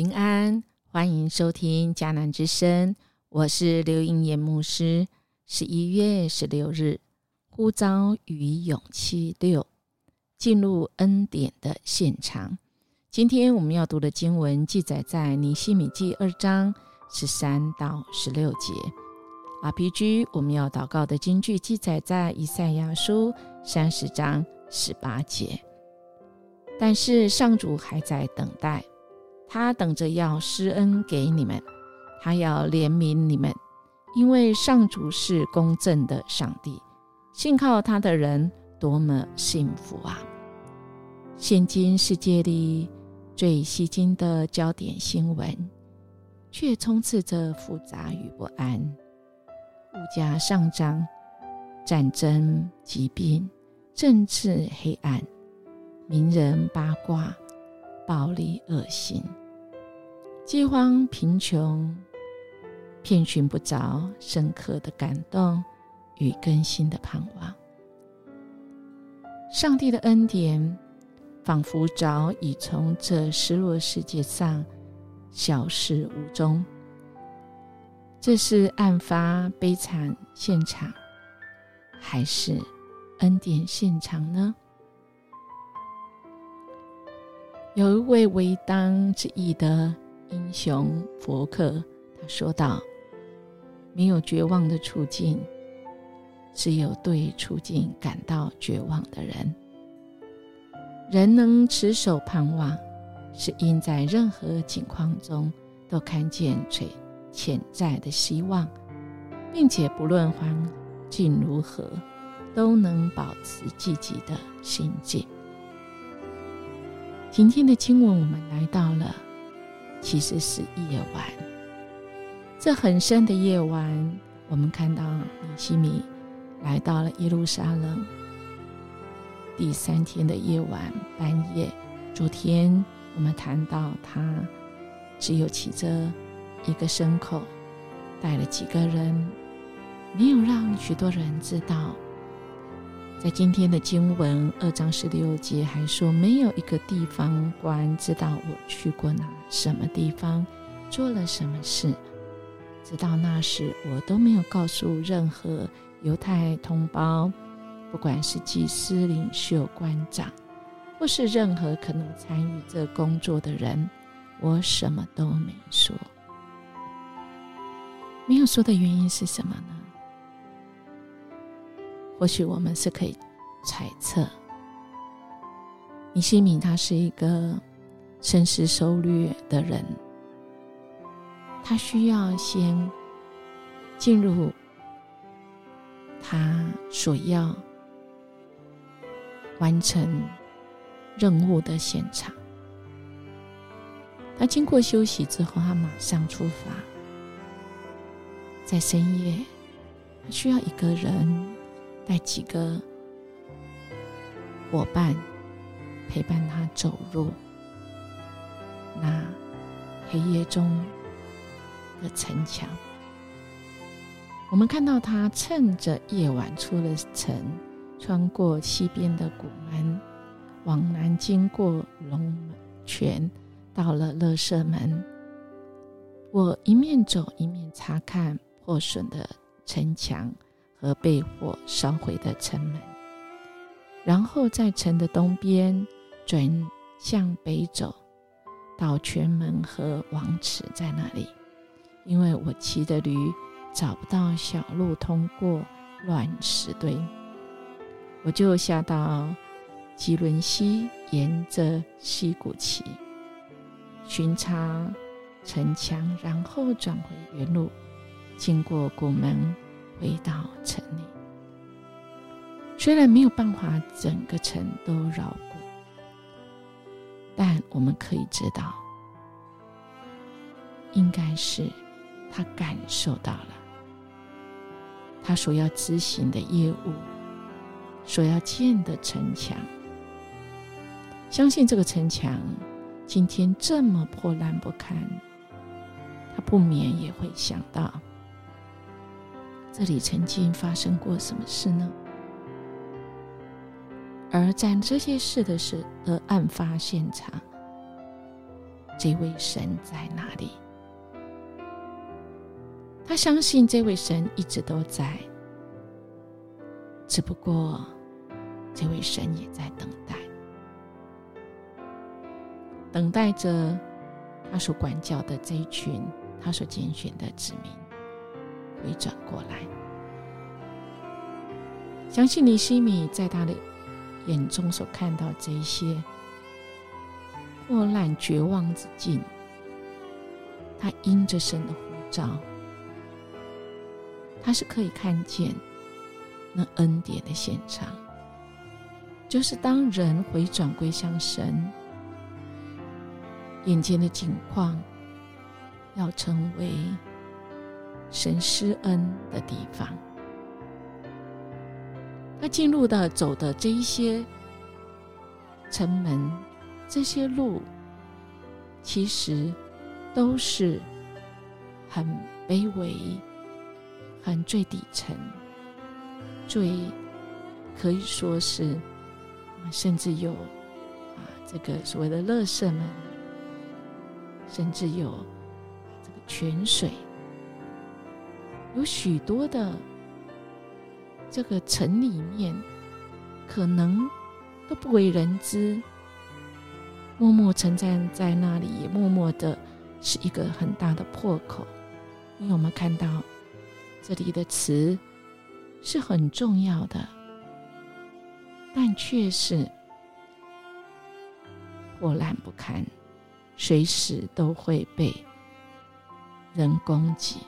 平安，欢迎收听迦南之声，我是刘英言牧师。十一月十六日，呼召与勇气六，进入恩典的现场。今天我们要读的经文记载在尼西米记二章十三到十六节。RPG 我们要祷告的经句记载在以赛亚书三十章十八节。但是上主还在等待。他等着要施恩给你们，他要怜悯你们，因为上主是公正的上帝，信靠他的人多么幸福啊！现今世界里最吸睛的焦点新闻，却充斥着复杂与不安：物价上涨、战争、疾病、政治黑暗、名人八卦、暴力恶行。饥荒、贫穷，遍寻不着深刻的感动与更新的盼望。上帝的恩典仿佛早已从这失落世界上消失无踪。这是案发悲惨现场，还是恩典现场呢？有一位为当之意的。英雄佛克他说道：“没有绝望的处境，只有对处境感到绝望的人。人能持守盼望，是因在任何境况中都看见潜潜在的希望，并且不论环境如何，都能保持积极的心境。”今天的经文，我们来到了。其实是夜晚，这很深的夜晚，我们看到尼西米来到了耶路撒冷。第三天的夜晚半夜，昨天我们谈到他只有骑着一个牲口，带了几个人，没有让许多人知道。在今天的经文二章十六节还说，没有一个地方官知道我去过哪什么地方，做了什么事。直到那时，我都没有告诉任何犹太同胞，不管是祭司、领袖、官长，或是任何可能参与这工作的人，我什么都没说。没有说的原因是什么呢？或许我们是可以猜测，尼西米他是一个深思熟虑的人，他需要先进入他所要完成任务的现场。他经过休息之后，他马上出发，在深夜，他需要一个人。带几个伙伴陪伴他走入那黑夜中的城墙。我们看到他趁着夜晚出了城，穿过西边的古门，往南经过龙泉，到了乐舍门。我一面走一面查看破损的城墙。和被火烧毁的城门，然后在城的东边转向北走，到泉门和王池在那里。因为我骑的驴找不到小路通过乱石堆，我就下到吉伦西，沿着溪谷骑，巡查城墙，然后转回原路，经过古门。回到城里，虽然没有办法整个城都绕过，但我们可以知道，应该是他感受到了他所要执行的业务，所要建的城墙。相信这个城墙今天这么破烂不堪，他不免也会想到。这里曾经发生过什么事呢？而在这些事的事的案发现场，这位神在哪里。他相信这位神一直都在，只不过这位神也在等待，等待着他所管教的这一群他所拣选的子民回转过来。相信尼西米在他的眼中所看到这些破烂、绝望之境，他因着神的呼召。他是可以看见那恩典的现场，就是当人回转归向神，眼前的景况要成为神施恩的地方。他进入的走的这一些城门，这些路，其实都是很卑微。很最底层，最可以说是，甚至有啊，这个所谓的乐色们，甚至有这个泉水，有许多的这个城里面，可能都不为人知，默默存在在那里，也默默的是一个很大的破口，因为我们看到。这里的词是很重要的，但却是破烂不堪，随时都会被人攻击。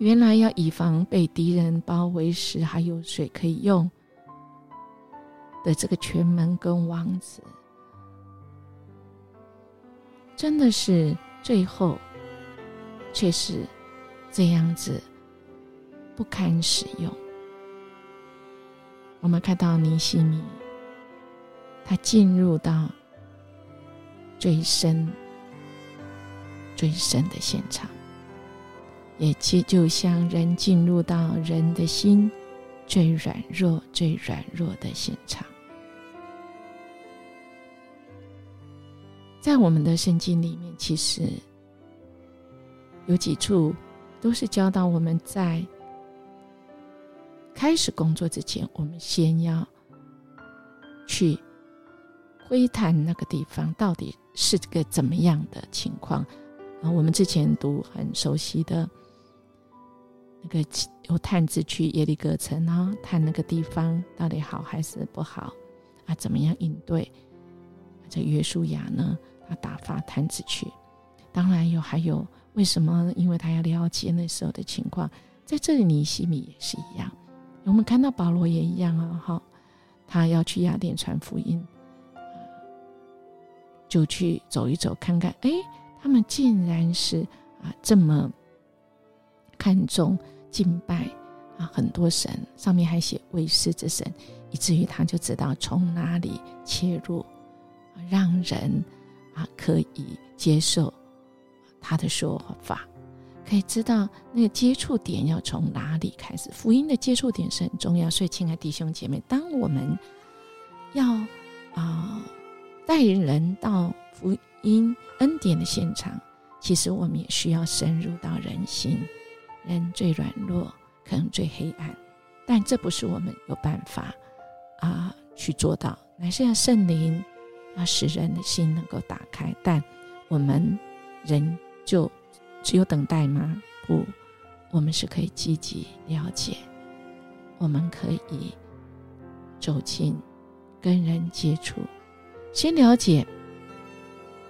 原来要以防被敌人包围时还有水可以用的这个全门跟王子，真的是最后却是。这样子不堪使用。我们看到尼西米，他进入到最深、最深的现场，也就就像人进入到人的心最软弱、最软弱的现场。在我们的圣经里面，其实有几处。都是教导我们在开始工作之前，我们先要去窥探那个地方到底是个怎么样的情况啊。我们之前读很熟悉的那个由探子去耶利哥城啊，探那个地方到底好还是不好啊？怎么样应对？这约书亚呢，他打发探子去，当然有还有。为什么？因为他要了解那时候的情况。在这里，尼西米也是一样。我们看到保罗也一样啊，哈，他要去雅典传福音，就去走一走，看看，哎，他们竟然是啊这么看重敬拜啊，很多神上面还写为师之神，以至于他就知道从哪里切入，让人啊可以接受。他的说法可以知道那个接触点要从哪里开始。福音的接触点是很重要，所以，亲爱弟兄姐妹，当我们要啊带人到福音恩典的现场，其实我们也需要深入到人心。人最软弱，可能最黑暗，但这不是我们有办法啊去做到，乃是要圣灵要使人的心能够打开。但我们人。就只有等待吗？不，我们是可以积极了解，我们可以走进跟人接触，先了解，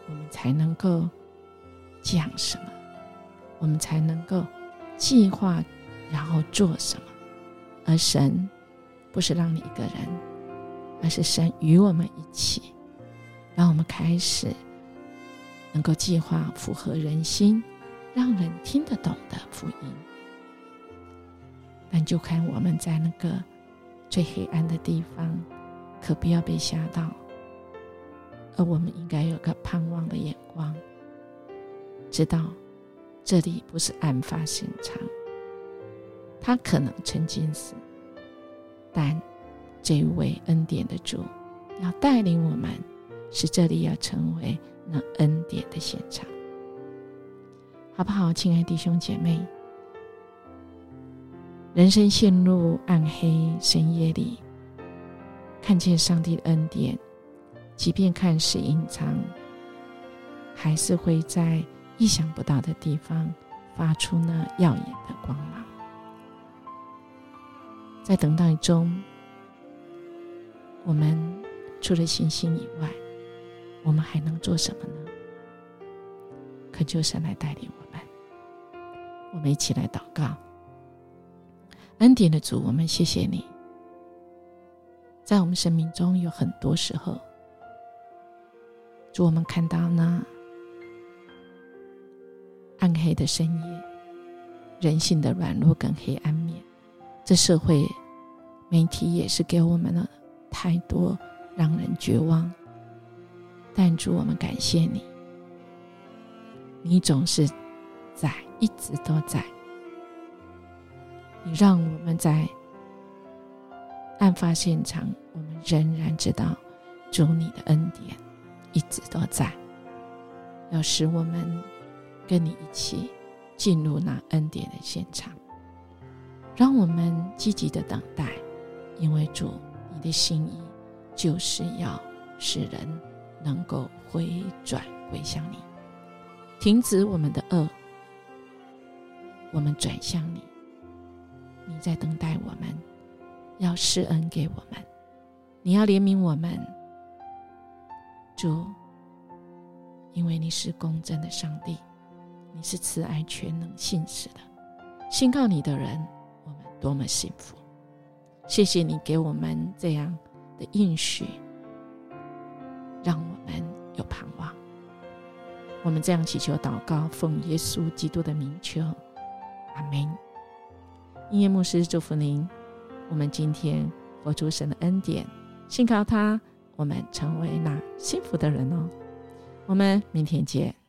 我们才能够讲什么，我们才能够计划，然后做什么。而神不是让你一个人，而是神与我们一起，让我们开始。能够计划符合人心、让人听得懂的福音，但就看我们在那个最黑暗的地方，可不要被吓到。而我们应该有个盼望的眼光，知道这里不是案发现场，他可能曾经是，但这位恩典的主要带领我们使这里要成为那恩典的现场，好不好，亲爱弟兄姐妹？人生陷入暗黑深夜里，看见上帝的恩典，即便看似隐藏，还是会在意想不到的地方发出那耀眼的光芒。在等待中，我们除了信心以外，我们还能做什么呢？恳求神来带领我们，我们一起来祷告。恩典的主，我们谢谢你，在我们生命中有很多时候，主我们看到那暗黑的深夜，人性的软弱跟黑暗面，这社会媒体也是给我们了太多让人绝望。但主，我们感谢你，你总是在，一直都在。你让我们在案发现场，我们仍然知道主你的恩典一直都在，要使我们跟你一起进入那恩典的现场。让我们积极的等待，因为主你的心意就是要使人能够回转归向你，停止我们的恶，我们转向你。你在等待我们，要施恩给我们，你要怜悯我们，主，因为你是公正的上帝，你是慈爱全能信实的，信靠你的人，我们多么幸福！谢谢你给我们这样的应许，让我们有盼望。我们这样祈求祷告，奉耶稣基督的名求，阿门。音乐牧师祝福您。我们今天活出神的恩典，信靠他，我们成为那幸福的人哦。我们明天见。